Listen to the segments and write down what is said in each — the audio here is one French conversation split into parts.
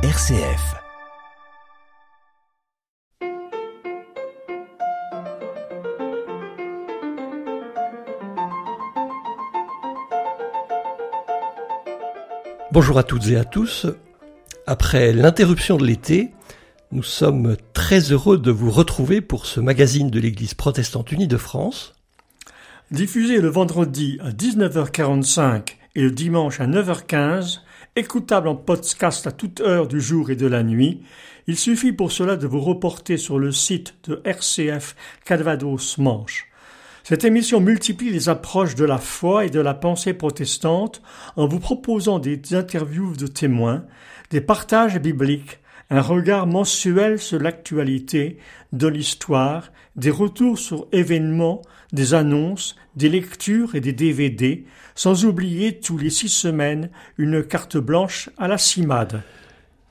RCF. Bonjour à toutes et à tous. Après l'interruption de l'été, nous sommes très heureux de vous retrouver pour ce magazine de l'Église protestante unie de France. Diffusé le vendredi à 19h45 et le dimanche à 9h15, écoutable en podcast à toute heure du jour et de la nuit, il suffit pour cela de vous reporter sur le site de RCF Calvados Manche. Cette émission multiplie les approches de la foi et de la pensée protestante en vous proposant des interviews de témoins, des partages bibliques, un regard mensuel sur l'actualité, de l'histoire, des retours sur événements, des annonces, des lectures et des DVD, sans oublier tous les six semaines une carte blanche à la CIMAD.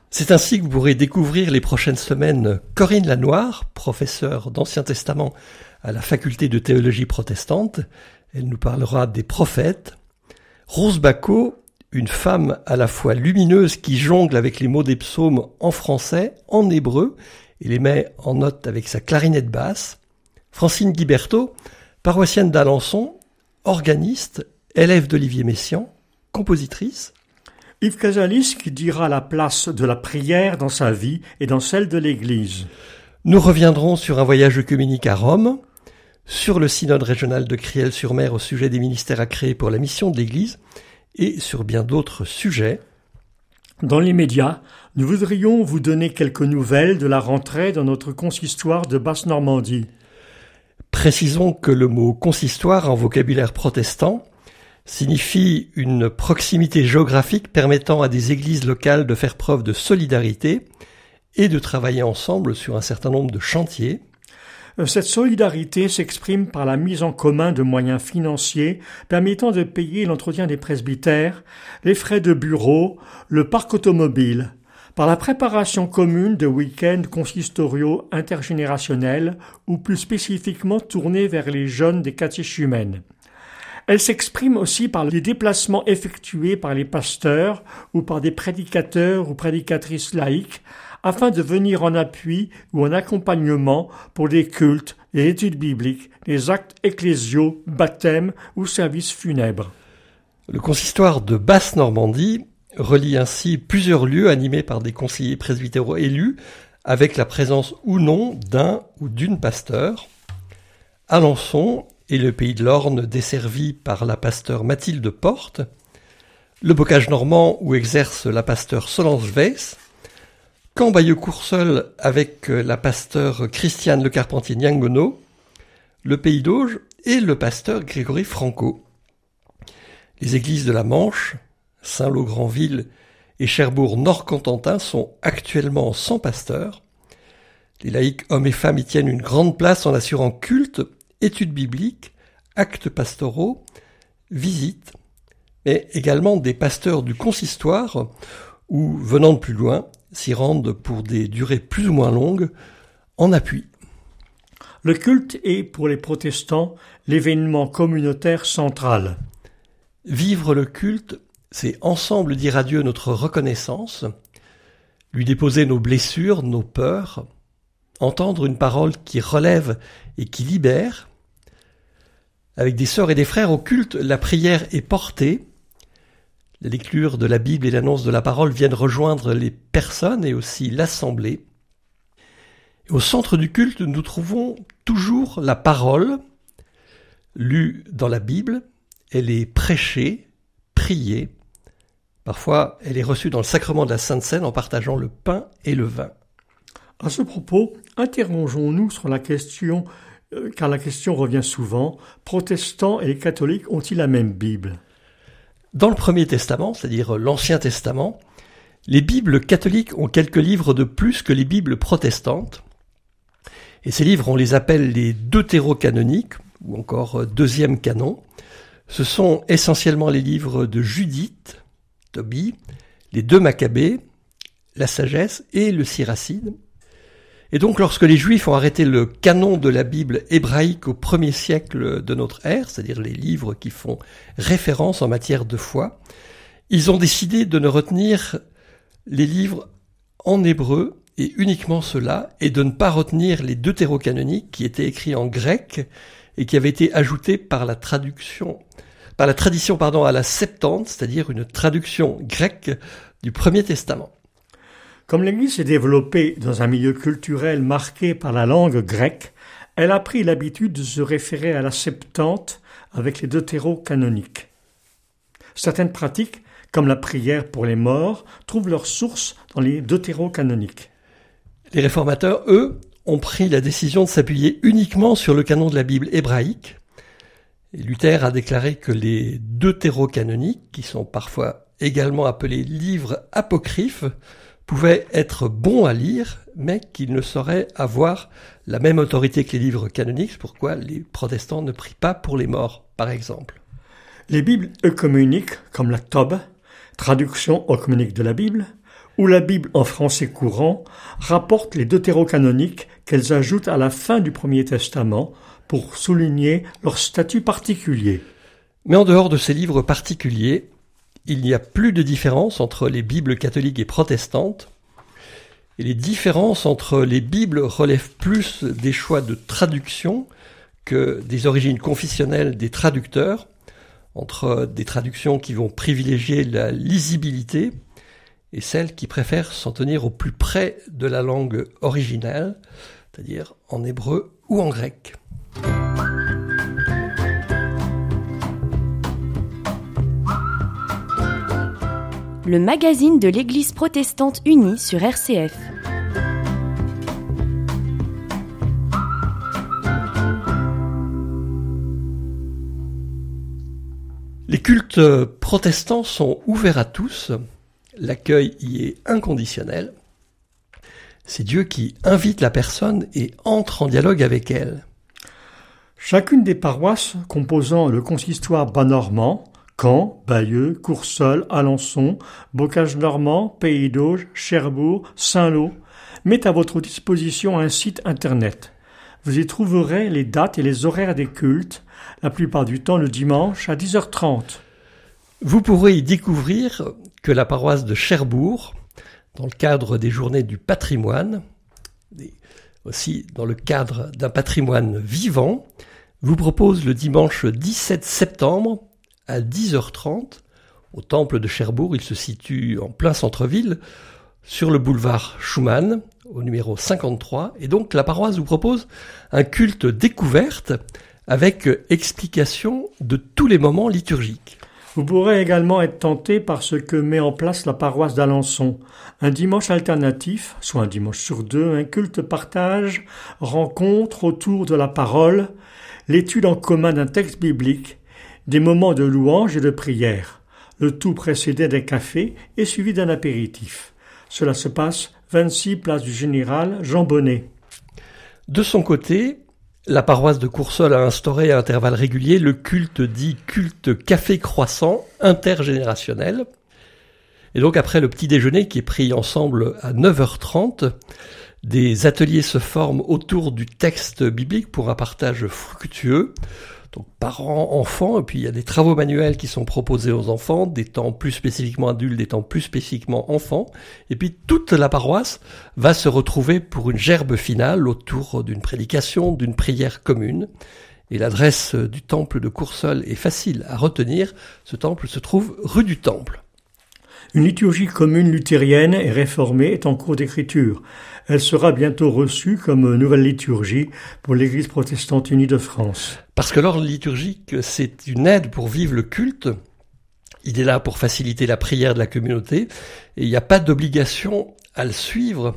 C'est ainsi que vous pourrez découvrir les prochaines semaines Corinne Lanoire, professeure d'Ancien Testament à la faculté de théologie protestante. Elle nous parlera des prophètes. Rose Bacot, une femme à la fois lumineuse qui jongle avec les mots des psaumes en français, en hébreu, et les met en note avec sa clarinette basse. Francine Guiberto, paroissienne d'Alençon, organiste, élève d'Olivier Messiaen, compositrice. Yves Casalis qui dira la place de la prière dans sa vie et dans celle de l'Église. Nous reviendrons sur un voyage œcuménique à Rome, sur le synode régional de Criel-sur-Mer au sujet des ministères à créer pour la mission de l'Église, et sur bien d'autres sujets. Dans l'immédiat, nous voudrions vous donner quelques nouvelles de la rentrée dans notre consistoire de Basse-Normandie. Précisons que le mot consistoire en vocabulaire protestant signifie une proximité géographique permettant à des églises locales de faire preuve de solidarité et de travailler ensemble sur un certain nombre de chantiers. Euh, cette solidarité s'exprime par la mise en commun de moyens financiers permettant de payer l'entretien des presbytères, les frais de bureau, le parc automobile, par la préparation commune de week-ends consistoriaux intergénérationnels ou plus spécifiquement tournés vers les jeunes des catéchumènes. Elle s'exprime aussi par les déplacements effectués par les pasteurs ou par des prédicateurs ou prédicatrices laïques afin de venir en appui ou en accompagnement pour des cultes, des études bibliques, des actes ecclésiaux, baptêmes ou services funèbres. Le consistoire de Basse-Normandie relie ainsi plusieurs lieux animés par des conseillers presbytéraux élus avec la présence ou non d'un ou d'une pasteur. Alençon et le pays de l'Orne desservi par la pasteur Mathilde Porte, le bocage normand où exerce la pasteur Solange Weiss, Camp-Bayeux-Courseul avec euh, la pasteur Christiane Le Carpentier Niangono, le Pays d'Auge et le pasteur Grégory Franco. Les églises de la Manche, Saint-Lô-Grandville et Cherbourg-Nord-Contentin sont actuellement sans pasteur. Les laïcs hommes et femmes y tiennent une grande place en assurant culte, études bibliques, actes pastoraux, visites, mais également des pasteurs du consistoire ou, venant de plus loin, s'y rendent pour des durées plus ou moins longues en appui. Le culte est, pour les protestants, l'événement communautaire central. Vivre le culte, c'est ensemble dire à Dieu notre reconnaissance, lui déposer nos blessures, nos peurs, entendre une parole qui relève et qui libère. Avec des sœurs et des frères au culte, la prière est portée, la lecture de la Bible et l'annonce de la parole viennent rejoindre les personnes et aussi l'assemblée. Au centre du culte, nous trouvons toujours la parole lue dans la Bible. Elle est prêchée, priée. Parfois, elle est reçue dans le sacrement de la Sainte Seine en partageant le pain et le vin. À ce propos, interrogeons-nous sur la question, euh, car la question revient souvent, protestants et catholiques ont-ils la même Bible? Dans le Premier Testament, c'est-à-dire l'Ancien Testament, les Bibles catholiques ont quelques livres de plus que les Bibles protestantes. Et ces livres, on les appelle les deutérocanoniques, ou encore deuxième canon. Ce sont essentiellement les livres de Judith, Tobie, les deux Maccabées, la sagesse et le Siracide. Et donc lorsque les Juifs ont arrêté le canon de la Bible hébraïque au premier siècle de notre ère, c'est-à-dire les livres qui font référence en matière de foi, ils ont décidé de ne retenir les livres en hébreu et uniquement cela, et de ne pas retenir les deux canoniques qui étaient écrits en grec et qui avaient été ajoutés par la traduction, par la tradition, pardon, à la Septante, c'est-à-dire une traduction grecque du Premier Testament. Comme l'Église s'est développée dans un milieu culturel marqué par la langue grecque, elle a pris l'habitude de se référer à la Septante avec les canoniques. Certaines pratiques, comme la prière pour les morts, trouvent leur source dans les canoniques. Les réformateurs, eux, ont pris la décision de s'appuyer uniquement sur le canon de la Bible hébraïque. Luther a déclaré que les canoniques, qui sont parfois également appelés livres apocryphes, pouvaient être bons à lire, mais qu'ils ne sauraient avoir la même autorité que les livres canoniques, pourquoi les protestants ne prient pas pour les morts, par exemple. Les Bibles œcuméniques, comme la Tob, traduction œcuménique de la Bible, ou la Bible en français courant, rapportent les deutérocanoniques qu'elles ajoutent à la fin du Premier Testament pour souligner leur statut particulier. Mais en dehors de ces livres particuliers, il n'y a plus de différence entre les Bibles catholiques et protestantes, et les différences entre les Bibles relèvent plus des choix de traduction que des origines confessionnelles des traducteurs, entre des traductions qui vont privilégier la lisibilité et celles qui préfèrent s'en tenir au plus près de la langue originale, c'est-à-dire en hébreu ou en grec. Le magazine de l'Église protestante unie sur RCF. Les cultes protestants sont ouverts à tous, l'accueil y est inconditionnel. C'est Dieu qui invite la personne et entre en dialogue avec elle. Chacune des paroisses composant le consistoire bas-normand, Caen, Bayeux, Coursol, Alençon, Bocage-Normand, Pays d'Auge, Cherbourg, Saint-Lô, met à votre disposition un site internet. Vous y trouverez les dates et les horaires des cultes, la plupart du temps le dimanche à 10h30. Vous pourrez y découvrir que la paroisse de Cherbourg, dans le cadre des journées du patrimoine, et aussi dans le cadre d'un patrimoine vivant, vous propose le dimanche 17 septembre à 10h30 au temple de Cherbourg. Il se situe en plein centre-ville, sur le boulevard Schumann, au numéro 53. Et donc la paroisse vous propose un culte découverte avec explication de tous les moments liturgiques. Vous pourrez également être tenté par ce que met en place la paroisse d'Alençon. Un dimanche alternatif, soit un dimanche sur deux, un culte partage, rencontre autour de la parole, l'étude en commun d'un texte biblique, des moments de louange et de prière, le tout précédé d'un café et suivi d'un apéritif. Cela se passe 26 place du Général Jean Bonnet. De son côté, la paroisse de Coursol a instauré à intervalles réguliers le culte dit culte café croissant intergénérationnel. Et donc après le petit déjeuner qui est pris ensemble à 9h30, des ateliers se forment autour du texte biblique pour un partage fructueux donc parents, enfants, et puis il y a des travaux manuels qui sont proposés aux enfants, des temps plus spécifiquement adultes, des temps plus spécifiquement enfants, et puis toute la paroisse va se retrouver pour une gerbe finale autour d'une prédication, d'une prière commune. Et l'adresse du temple de Coursol est facile à retenir. Ce temple se trouve rue du Temple. Une liturgie commune luthérienne et réformée est en cours d'écriture. Elle sera bientôt reçue comme nouvelle liturgie pour l'Église protestante unie de France. Parce que l'ordre liturgique, c'est une aide pour vivre le culte. Il est là pour faciliter la prière de la communauté et il n'y a pas d'obligation à le suivre.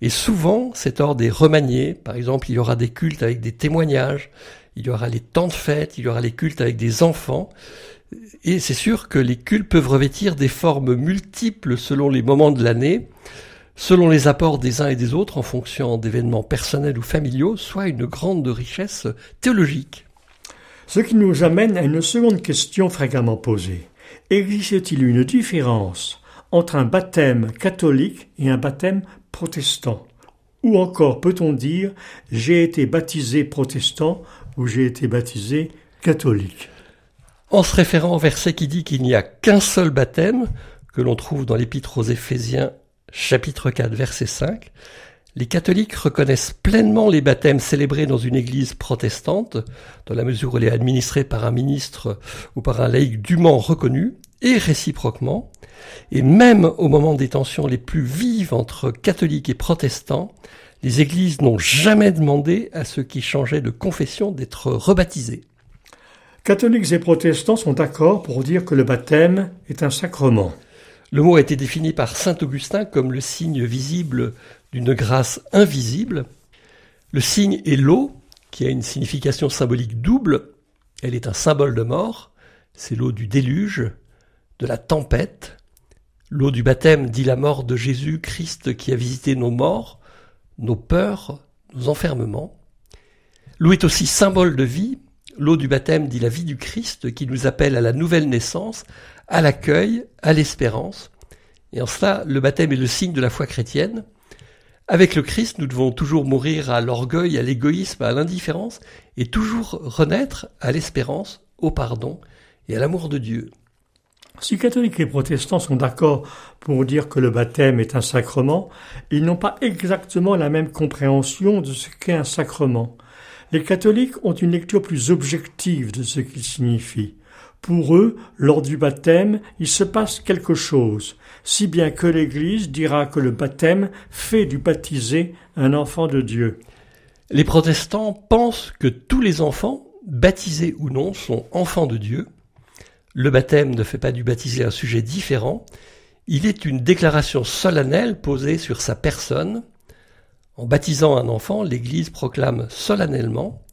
Et souvent, cet ordre est remanié. Par exemple, il y aura des cultes avec des témoignages, il y aura les temps de fête, il y aura les cultes avec des enfants. Et c'est sûr que les cultes peuvent revêtir des formes multiples selon les moments de l'année, selon les apports des uns et des autres en fonction d'événements personnels ou familiaux, soit une grande richesse théologique. Ce qui nous amène à une seconde question fréquemment posée. Existe-t-il une différence entre un baptême catholique et un baptême protestant? Ou encore peut-on dire j'ai été baptisé protestant ou j'ai été baptisé catholique? En se référant au verset qui dit qu'il n'y a qu'un seul baptême, que l'on trouve dans l'épître aux Éphésiens chapitre 4, verset 5, les catholiques reconnaissent pleinement les baptêmes célébrés dans une église protestante, dans la mesure où elle est administrée par un ministre ou par un laïc dûment reconnu, et réciproquement, et même au moment des tensions les plus vives entre catholiques et protestants, les églises n'ont jamais demandé à ceux qui changeaient de confession d'être rebaptisés. Catholiques et protestants sont d'accord pour dire que le baptême est un sacrement. Le mot a été défini par saint Augustin comme le signe visible d'une grâce invisible. Le signe est l'eau, qui a une signification symbolique double. Elle est un symbole de mort. C'est l'eau du déluge, de la tempête. L'eau du baptême dit la mort de Jésus Christ qui a visité nos morts, nos peurs, nos enfermements. L'eau est aussi symbole de vie. L'eau du baptême dit la vie du Christ qui nous appelle à la nouvelle naissance, à l'accueil, à l'espérance. Et en cela, le baptême est le signe de la foi chrétienne. Avec le Christ, nous devons toujours mourir à l'orgueil, à l'égoïsme, à l'indifférence, et toujours renaître à l'espérance, au pardon et à l'amour de Dieu. Si catholiques et protestants sont d'accord pour dire que le baptême est un sacrement, ils n'ont pas exactement la même compréhension de ce qu'est un sacrement. Les catholiques ont une lecture plus objective de ce qu'il signifie. Pour eux, lors du baptême, il se passe quelque chose, si bien que l'Église dira que le baptême fait du baptisé un enfant de Dieu. Les protestants pensent que tous les enfants, baptisés ou non, sont enfants de Dieu. Le baptême ne fait pas du baptisé un sujet différent, il est une déclaration solennelle posée sur sa personne. En baptisant un enfant, l'Église proclame solennellement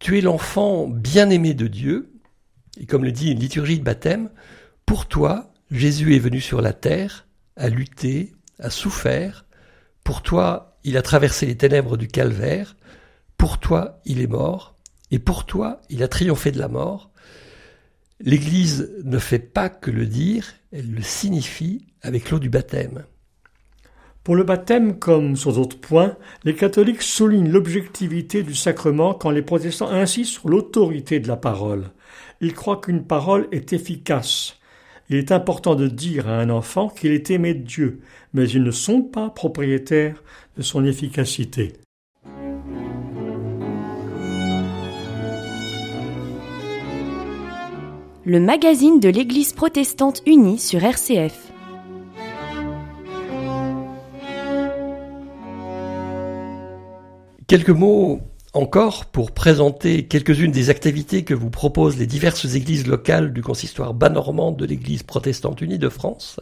Tu es l'enfant bien-aimé de Dieu, et comme le dit une liturgie de baptême, pour toi, Jésus est venu sur la terre, a lutté, a souffert, pour toi, il a traversé les ténèbres du calvaire, pour toi, il est mort, et pour toi, il a triomphé de la mort. L'Église ne fait pas que le dire, elle le signifie avec l'eau du baptême. Pour le baptême, comme sur d'autres points, les catholiques soulignent l'objectivité du sacrement quand les protestants insistent sur l'autorité de la parole. Ils croient qu'une parole est efficace. Il est important de dire à un enfant qu'il est aimé de Dieu, mais ils ne sont pas propriétaires de son efficacité. Le magazine de l'Église protestante unie sur RCF. Quelques mots encore pour présenter quelques-unes des activités que vous proposent les diverses églises locales du consistoire bas normand de l'Église protestante unie de France.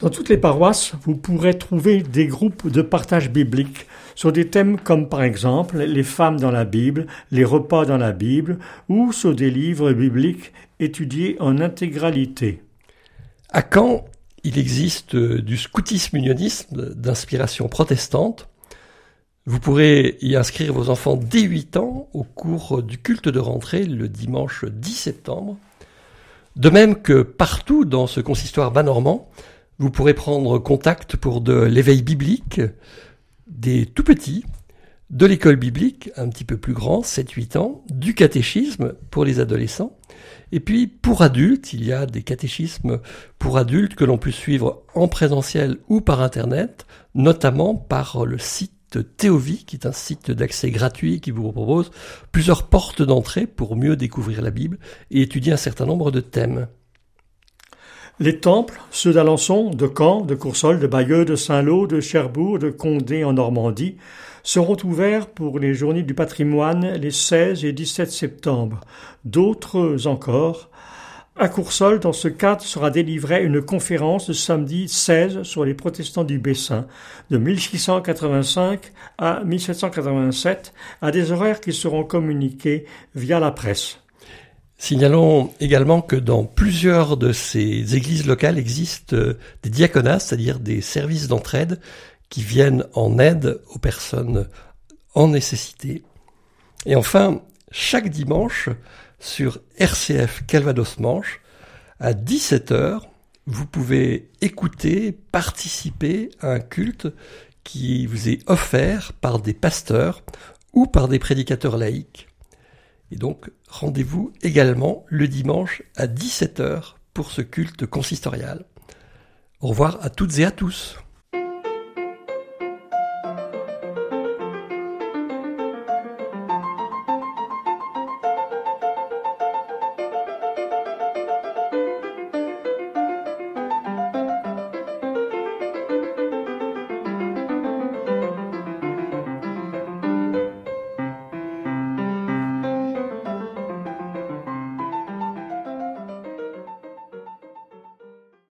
Dans toutes les paroisses, vous pourrez trouver des groupes de partage biblique sur des thèmes comme par exemple les femmes dans la Bible, les repas dans la Bible ou sur des livres bibliques étudiés en intégralité. À Caen, il existe du scoutisme unionisme d'inspiration protestante vous pourrez y inscrire vos enfants dès 8 ans au cours du culte de rentrée le dimanche 10 septembre. De même que partout dans ce consistoire bas normand, vous pourrez prendre contact pour de l'éveil biblique des tout petits, de l'école biblique un petit peu plus grand, 7-8 ans, du catéchisme pour les adolescents, et puis pour adultes, il y a des catéchismes pour adultes que l'on peut suivre en présentiel ou par Internet, notamment par le site Théovie, qui est un site d'accès gratuit qui vous propose plusieurs portes d'entrée pour mieux découvrir la Bible et étudier un certain nombre de thèmes. Les temples, ceux d'Alençon, de Caen, de Coursol, de Bayeux, de Saint-Lô, de Cherbourg, de Condé en Normandie, seront ouverts pour les journées du patrimoine les 16 et 17 septembre. D'autres encore à Coursol, dans ce cadre, sera délivrée une conférence le samedi 16 sur les protestants du Bessin, de 1685 à 1787, à des horaires qui seront communiqués via la presse. Signalons également que dans plusieurs de ces églises locales existent euh, des diaconats, c'est-à-dire des services d'entraide qui viennent en aide aux personnes en nécessité. Et enfin, chaque dimanche, sur RCF Calvados Manche à 17h. Vous pouvez écouter, participer à un culte qui vous est offert par des pasteurs ou par des prédicateurs laïcs. Et donc, rendez-vous également le dimanche à 17h pour ce culte consistorial. Au revoir à toutes et à tous.